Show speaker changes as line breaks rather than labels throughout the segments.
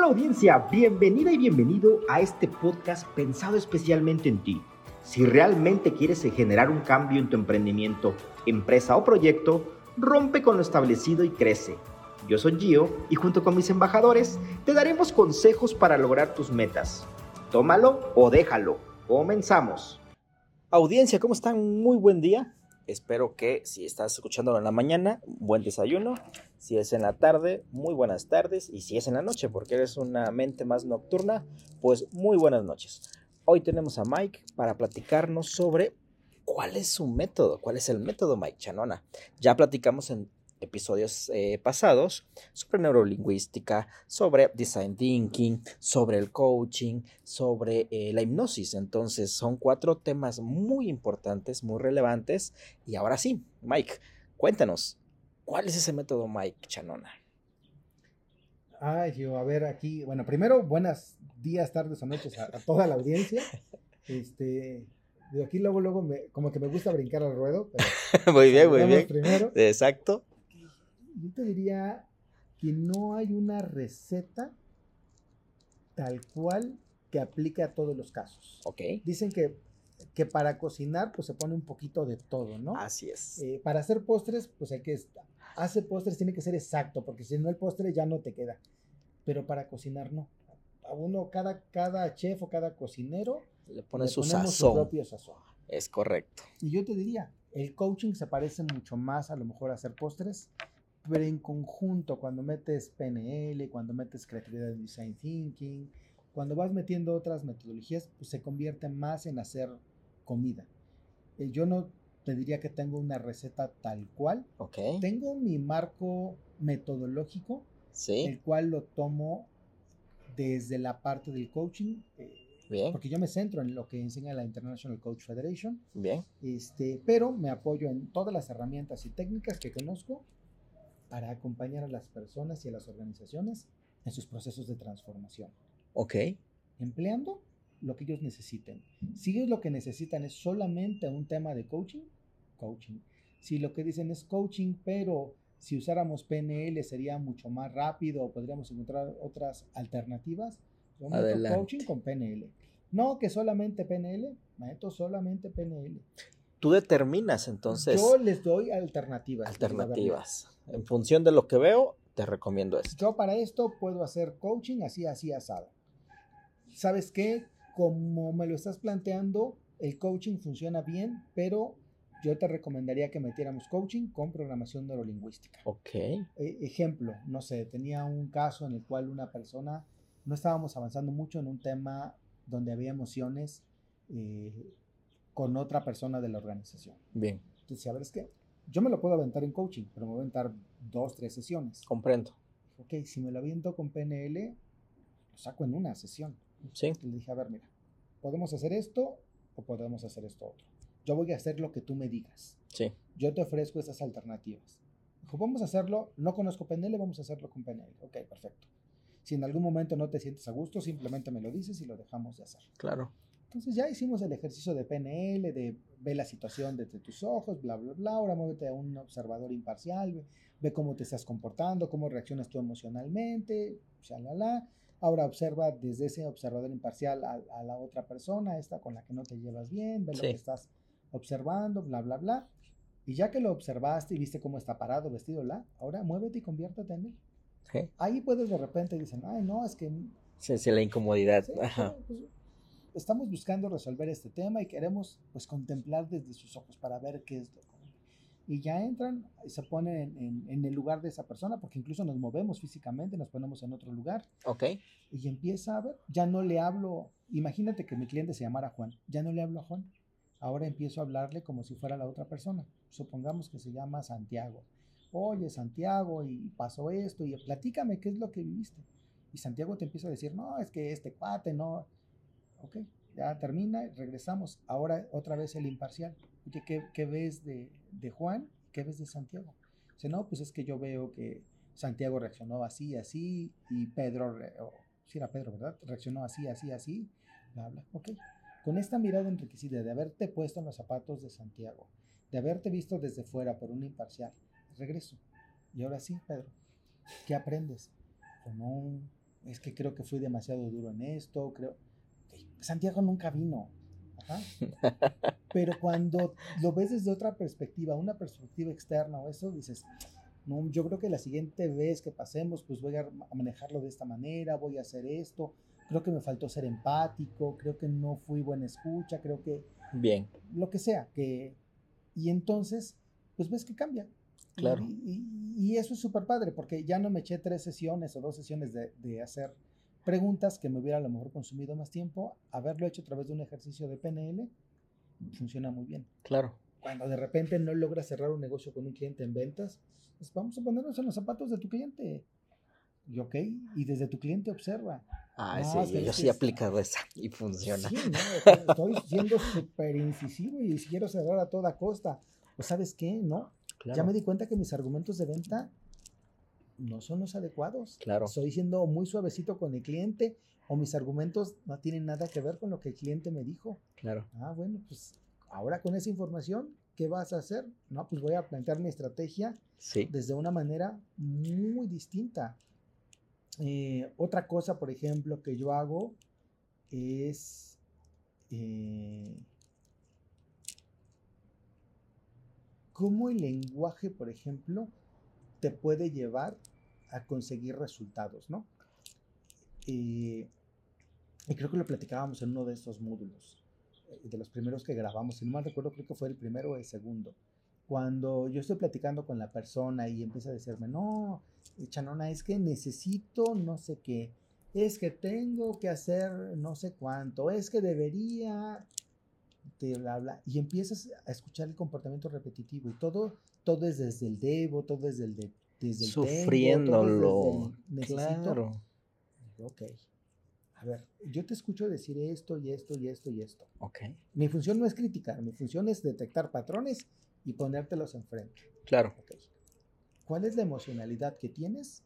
Hola audiencia, bienvenida y bienvenido a este podcast pensado especialmente en ti. Si realmente quieres generar un cambio en tu emprendimiento, empresa o proyecto, rompe con lo establecido y crece. Yo soy Gio y junto con mis embajadores te daremos consejos para lograr tus metas. Tómalo o déjalo. Comenzamos. Audiencia, ¿cómo están? Muy buen día. Espero que si estás escuchándolo en la mañana, buen desayuno. Si es en la tarde, muy buenas tardes. Y si es en la noche, porque eres una mente más nocturna, pues muy buenas noches. Hoy tenemos a Mike para platicarnos sobre cuál es su método, cuál es el método Mike Chanona. Ya platicamos en episodios eh, pasados sobre neurolingüística, sobre design thinking, sobre el coaching, sobre eh, la hipnosis. Entonces son cuatro temas muy importantes, muy relevantes. Y ahora sí, Mike, cuéntanos, ¿cuál es ese método Mike Chanona?
Ay, yo, a ver aquí, bueno, primero, buenas días, tardes o noches a, toda la audiencia. Este, de aquí luego, luego, me, como que me gusta brincar al ruedo.
muy bien, muy bien. Primero. Exacto
yo te diría que no hay una receta tal cual que aplique a todos los casos.
Ok.
Dicen que, que para cocinar, pues se pone un poquito de todo, ¿no?
Así es.
Eh, para hacer postres, pues hay que, hace postres tiene que ser exacto, porque si no el postre ya no te queda. Pero para cocinar no. A uno, cada, cada chef o cada cocinero
le pone su sazón.
propio sazón.
Es correcto.
Y yo te diría, el coaching se parece mucho más a lo mejor a hacer postres pero en conjunto, cuando metes PNL, cuando metes creatividad de design thinking, cuando vas metiendo otras metodologías, pues se convierte más en hacer comida. Eh, yo no te diría que tengo una receta tal cual.
Okay.
Tengo mi marco metodológico, el cual lo tomo desde la parte del coaching. Eh,
Bien.
Porque yo me centro en lo que enseña la International Coach Federation.
Bien.
Este, pero me apoyo en todas las herramientas y técnicas que conozco para acompañar a las personas y a las organizaciones en sus procesos de transformación.
Ok.
Empleando lo que ellos necesiten. Si ellos lo que necesitan es solamente un tema de coaching, coaching. Si lo que dicen es coaching, pero si usáramos PNL sería mucho más rápido o podríamos encontrar otras alternativas, yo meto coaching con PNL. No que solamente PNL, meto solamente PNL.
Tú determinas entonces.
Yo les doy alternativas.
Alternativas. En función de lo que veo, te recomiendo esto.
Yo para esto puedo hacer coaching así, así, asado. ¿Sabes qué? Como me lo estás planteando, el coaching funciona bien, pero yo te recomendaría que metiéramos coaching con programación neurolingüística.
Ok.
E, ejemplo, no sé, tenía un caso en el cual una persona, no estábamos avanzando mucho en un tema donde había emociones eh, con otra persona de la organización.
Bien.
Entonces, a ver, es que yo me lo puedo aventar en coaching, pero me voy a aventar dos, tres sesiones.
Comprendo.
Ok, si me lo aviento con PNL, lo saco en una sesión.
Sí.
Le dije, a ver, mira, podemos hacer esto o podemos hacer esto otro. Yo voy a hacer lo que tú me digas.
Sí.
Yo te ofrezco esas alternativas. Dijo, vamos a hacerlo, no conozco PNL, vamos a hacerlo con PNL. Ok, perfecto. Si en algún momento no te sientes a gusto, simplemente me lo dices y lo dejamos de hacer.
Claro.
Entonces ya hicimos el ejercicio de PNL, de ver la situación desde tus ojos, bla, bla, bla. Ahora muévete a un observador imparcial, ve, cómo te estás comportando, cómo reaccionas tú emocionalmente, la Ahora observa desde ese observador imparcial a, la otra persona, esta con la que no te llevas bien, ve lo que estás observando, bla, bla, bla. Y ya que lo observaste y viste cómo está parado, vestido, la, ahora muévete y conviértete en él. Ahí puedes de repente dicen, ay, no, es que...
Sí, sí, la incomodidad. Ajá.
Pues, estamos buscando resolver este tema y queremos pues contemplar desde sus ojos para ver qué es lo y ya entran y se ponen en, el lugar de esa persona, porque incluso nos movemos físicamente, nos ponemos en otro lugar.
Ok.
Y empieza a ver, ya no le hablo, imagínate que mi cliente se llamara Juan, ya no le hablo a Juan, ahora empiezo a hablarle como si fuera la otra persona. Supongamos que se llama Santiago. Oye, Santiago, y pasó esto, y platícame qué es lo que viviste. Y Santiago te empieza a decir, no, es que este cuate, no, Ok, ya termina, regresamos. Ahora otra vez el imparcial. ¿qué, ves de, Juan? ¿Qué ves de Santiago? Dice, no, pues es que yo veo que Santiago reaccionó así, así, y Pedro, si era Pedro, ¿verdad? Reaccionó así, así, así, bla, bla. Ok. Con esta mirada enriquecida de haberte puesto en los zapatos de Santiago, de haberte visto desde fuera por un imparcial, regreso. Y ahora sí, Pedro, ¿qué aprendes? Pues es que creo que fui demasiado duro en esto, creo. Santiago nunca vino. Pero cuando lo ves desde otra perspectiva, una perspectiva externa o eso, dices, no, yo creo que la siguiente vez que pasemos, pues voy a manejarlo de esta manera, voy a hacer esto, creo que me faltó ser empático, creo que no fui buena escucha, creo que...
Bien.
Lo que sea, que... Y entonces, pues ves que cambia.
Claro.
Y, eso es súper padre, porque ya no me eché tres sesiones o dos sesiones de, de hacer preguntas que me hubiera a lo mejor consumido más tiempo, haberlo hecho a través de un ejercicio de PNL, funciona muy bien.
Claro.
Cuando de repente no logras cerrar un negocio con un cliente en ventas, pues vamos a ponernos en los zapatos de tu cliente. Y ok, y desde tu cliente observa.
Ah, sí, yo, sí he aplicado esa y funciona. Sí,
no, estoy siendo súper incisivo y quiero cerrar a toda costa. Pues sabes qué, ¿no? Ya me di cuenta que mis argumentos de venta no son los adecuados.
Claro.
Estoy siendo muy suavecito con el cliente o mis argumentos no tienen nada que ver con lo que el cliente me dijo.
Claro.
Ah, bueno, pues ahora con esa información, ¿qué vas a hacer? No, pues voy a plantear mi estrategia desde una manera muy distinta. Eh, otra cosa, por ejemplo, que yo hago es eh, cómo el lenguaje, por ejemplo, te puede llevar a conseguir resultados, ¿no? y creo que lo platicábamos en uno de estos módulos, eh, de los primeros que grabamos, si no mal recuerdo, creo que fue el primero o el segundo. Cuando yo estoy platicando con la persona y empieza a decirme, no, Chanona, es que necesito no sé qué, es que tengo que hacer no sé cuánto, es que debería, te bla, y empiezas a escuchar el comportamiento repetitivo y todo, todo es desde el debo, todo es desde el, desde el
Sufriéndolo. Claro.
Ok. A ver, yo te escucho decir esto y esto y esto y esto.
Ok.
Mi función no es criticar, mi función es detectar patrones y ponértelos enfrente.
Claro.
Okay. ¿Cuál es la emocionalidad que tienes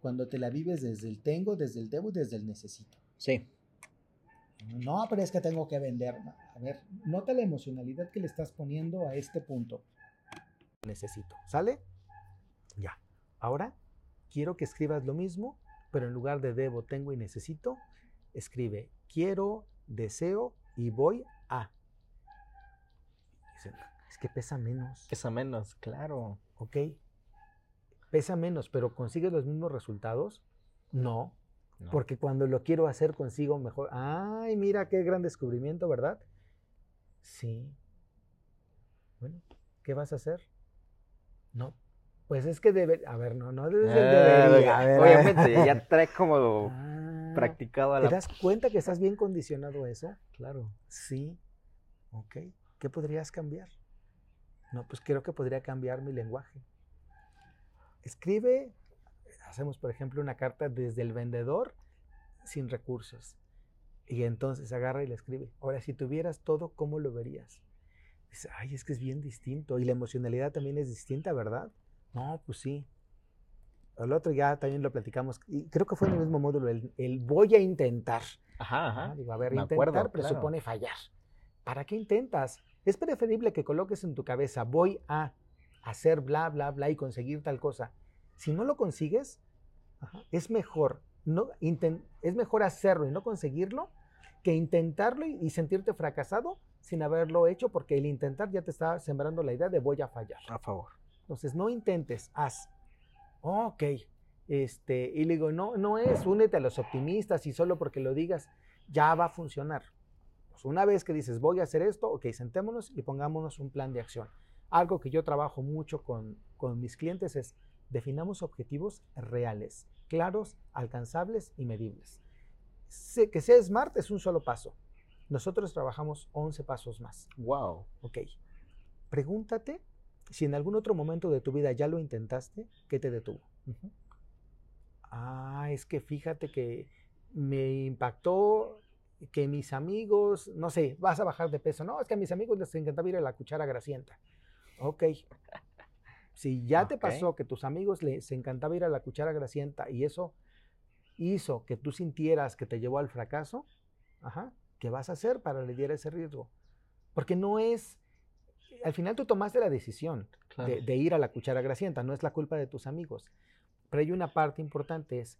cuando te la vives desde el tengo, desde el debo y desde el necesito?
Sí.
No, pero es que tengo que vender. A ver, nota la emocionalidad que le estás poniendo a este punto. Necesito. ¿Sale? Ya. Ahora quiero que escribas lo mismo, pero en lugar de debo, tengo y necesito, escribe quiero, deseo y voy a. Es que pesa menos.
Pesa menos, claro.
¿Ok? Pesa menos, pero ¿consigues los mismos resultados? No, Porque cuando lo quiero hacer consigo mejor. Ay, mira qué gran descubrimiento, ¿verdad? Sí. Bueno, ¿qué vas a hacer? No. Pues es que debe. A ver, no, no debe.
Ah, obviamente, ya trae como ah, practicado a
la. ¿Te das cuenta que estás bien condicionado a eso?
Claro.
Sí. Ok. ¿Qué podrías cambiar? No, pues creo que podría cambiar mi lenguaje. Escribe, hacemos por ejemplo una carta desde el vendedor sin recursos. Y entonces agarra y le escribe. Ahora, si tuvieras todo, ¿cómo lo verías? Dice, ay, es que es bien distinto. Y la emocionalidad también es distinta, ¿verdad? No, pues sí. El otro ya también lo platicamos. Y creo que fue en el mismo módulo, el, voy a intentar.
Ajá, ajá.
Digo, a ver, intentar presupone fallar. ¿Para qué intentas? Es preferible que coloques en tu cabeza, voy a hacer bla, bla, bla y conseguir tal cosa. Si no lo consigues, es mejor no, es mejor hacerlo y no conseguirlo que intentarlo y, sentirte fracasado sin haberlo hecho porque el intentar ya te está sembrando la idea de voy a fallar.
A favor.
Entonces, no intentes, haz. ok. Este, y le digo, no, no es, únete a los optimistas y solo porque lo digas, ya va a funcionar. Pues, una vez que dices, voy a hacer esto, ok, sentémonos y pongámonos un plan de acción. Algo que yo trabajo mucho con, mis clientes es, definamos objetivos reales, claros, alcanzables y medibles. Que sea SMART es un solo paso. Nosotros trabajamos 11 pasos más.
Wow.
Ok. Pregúntate si en algún otro momento de tu vida ya lo intentaste, ¿qué te detuvo? Ah, es que fíjate que me impactó que mis amigos, no sé, vas a bajar de peso. No, es que a mis amigos les encantaba ir a la cuchara grasienta. Ok. Si ya te pasó que tus amigos les encantaba ir a la cuchara grasienta y eso hizo que tú sintieras que te llevó al fracaso, ajá, ¿qué vas a hacer para lidiar ese riesgo? Porque no es, al final tú tomaste la decisión de, de, ir a la cuchara grasienta, no es la culpa de tus amigos. Pero hay una parte importante, es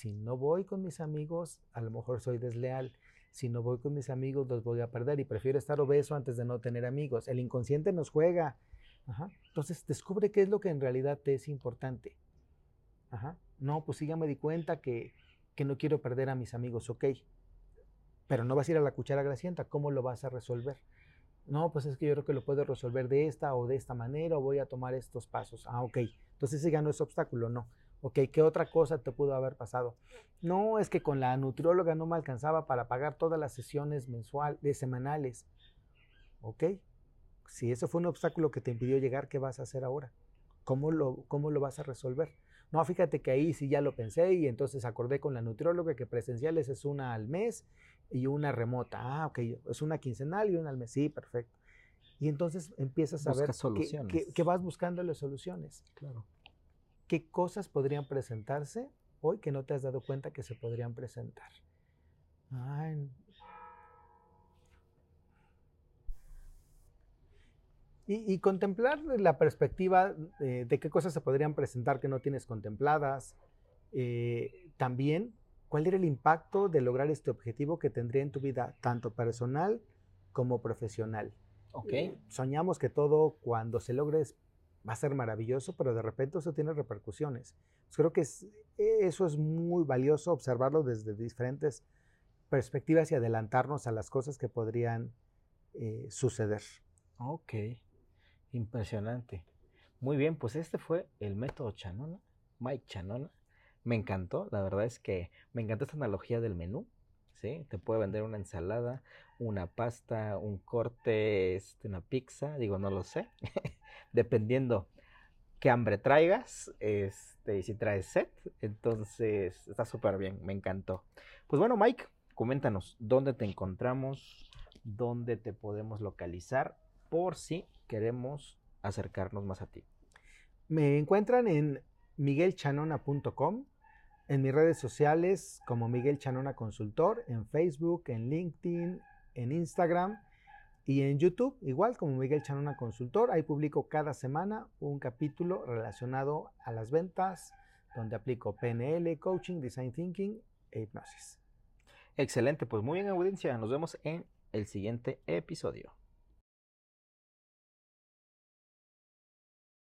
si no voy con mis amigos, a lo mejor soy desleal. Si no voy con mis amigos, los voy a perder y prefiero estar obeso antes de no tener amigos. El inconsciente nos juega. Entonces, descubre qué es lo que en realidad te es importante. No, pues sí, ya me di cuenta que, que no quiero perder a mis amigos, ok. Pero no vas a ir a la cuchara grasienta, ¿cómo lo vas a resolver? No, pues es que yo creo que lo puedo resolver de esta o de esta manera o voy a tomar estos pasos. Ah, ok. Entonces ese ya no es obstáculo, no. Ok, ¿qué otra cosa te pudo haber pasado? No, es que con la nutrióloga no me alcanzaba para pagar todas las sesiones mensuales, semanales. Ok, si eso fue un obstáculo que te impidió llegar, ¿qué vas a hacer ahora? ¿Cómo lo, cómo lo vas a resolver? No, fíjate que ahí sí ya lo pensé y entonces acordé con la nutrióloga que presenciales es una al mes y una remota. Ah, ok, es una quincenal y una al mes. Sí, perfecto. Y entonces empiezas a ver que, vas buscando las soluciones.
Claro.
¿Qué cosas podrían presentarse hoy que no te has dado cuenta que se podrían presentar? Y, contemplar la perspectiva de, qué cosas se podrían presentar que no tienes contempladas. Eh, también ¿Cuál era el impacto de lograr este objetivo que tendría en tu vida, tanto personal como profesional?
Ok.
Eh, soñamos que todo cuando se logre va a ser maravilloso, pero de repente eso tiene repercusiones. Pues creo que eso es muy valioso observarlo desde diferentes perspectivas y adelantarnos a las cosas que podrían eh, suceder.
Ok, impresionante. Muy bien, pues este fue el método Chanona, Mike Chanona. Me encantó, la verdad es que me encantó esta analogía del menú, ¿sí? Te puede vender una ensalada, una pasta, un corte, este, una pizza, digo, no lo sé, dependiendo qué hambre traigas, este, y si traes set, entonces está súper bien, me encantó. Pues bueno, Mike, coméntanos, ¿dónde te encontramos? ¿Dónde te podemos localizar? Por si queremos acercarnos más a ti.
Me encuentran en miguelchanona.com, en mis redes sociales como Miguel Chanona Consultor, en Facebook, en LinkedIn, en Instagram y en YouTube, igual como Miguel Chanona Consultor. Ahí publico cada semana un capítulo relacionado a las ventas, donde aplico PNL, coaching, design thinking e hipnosis.
Excelente, pues muy bien audiencia, nos vemos en el siguiente episodio.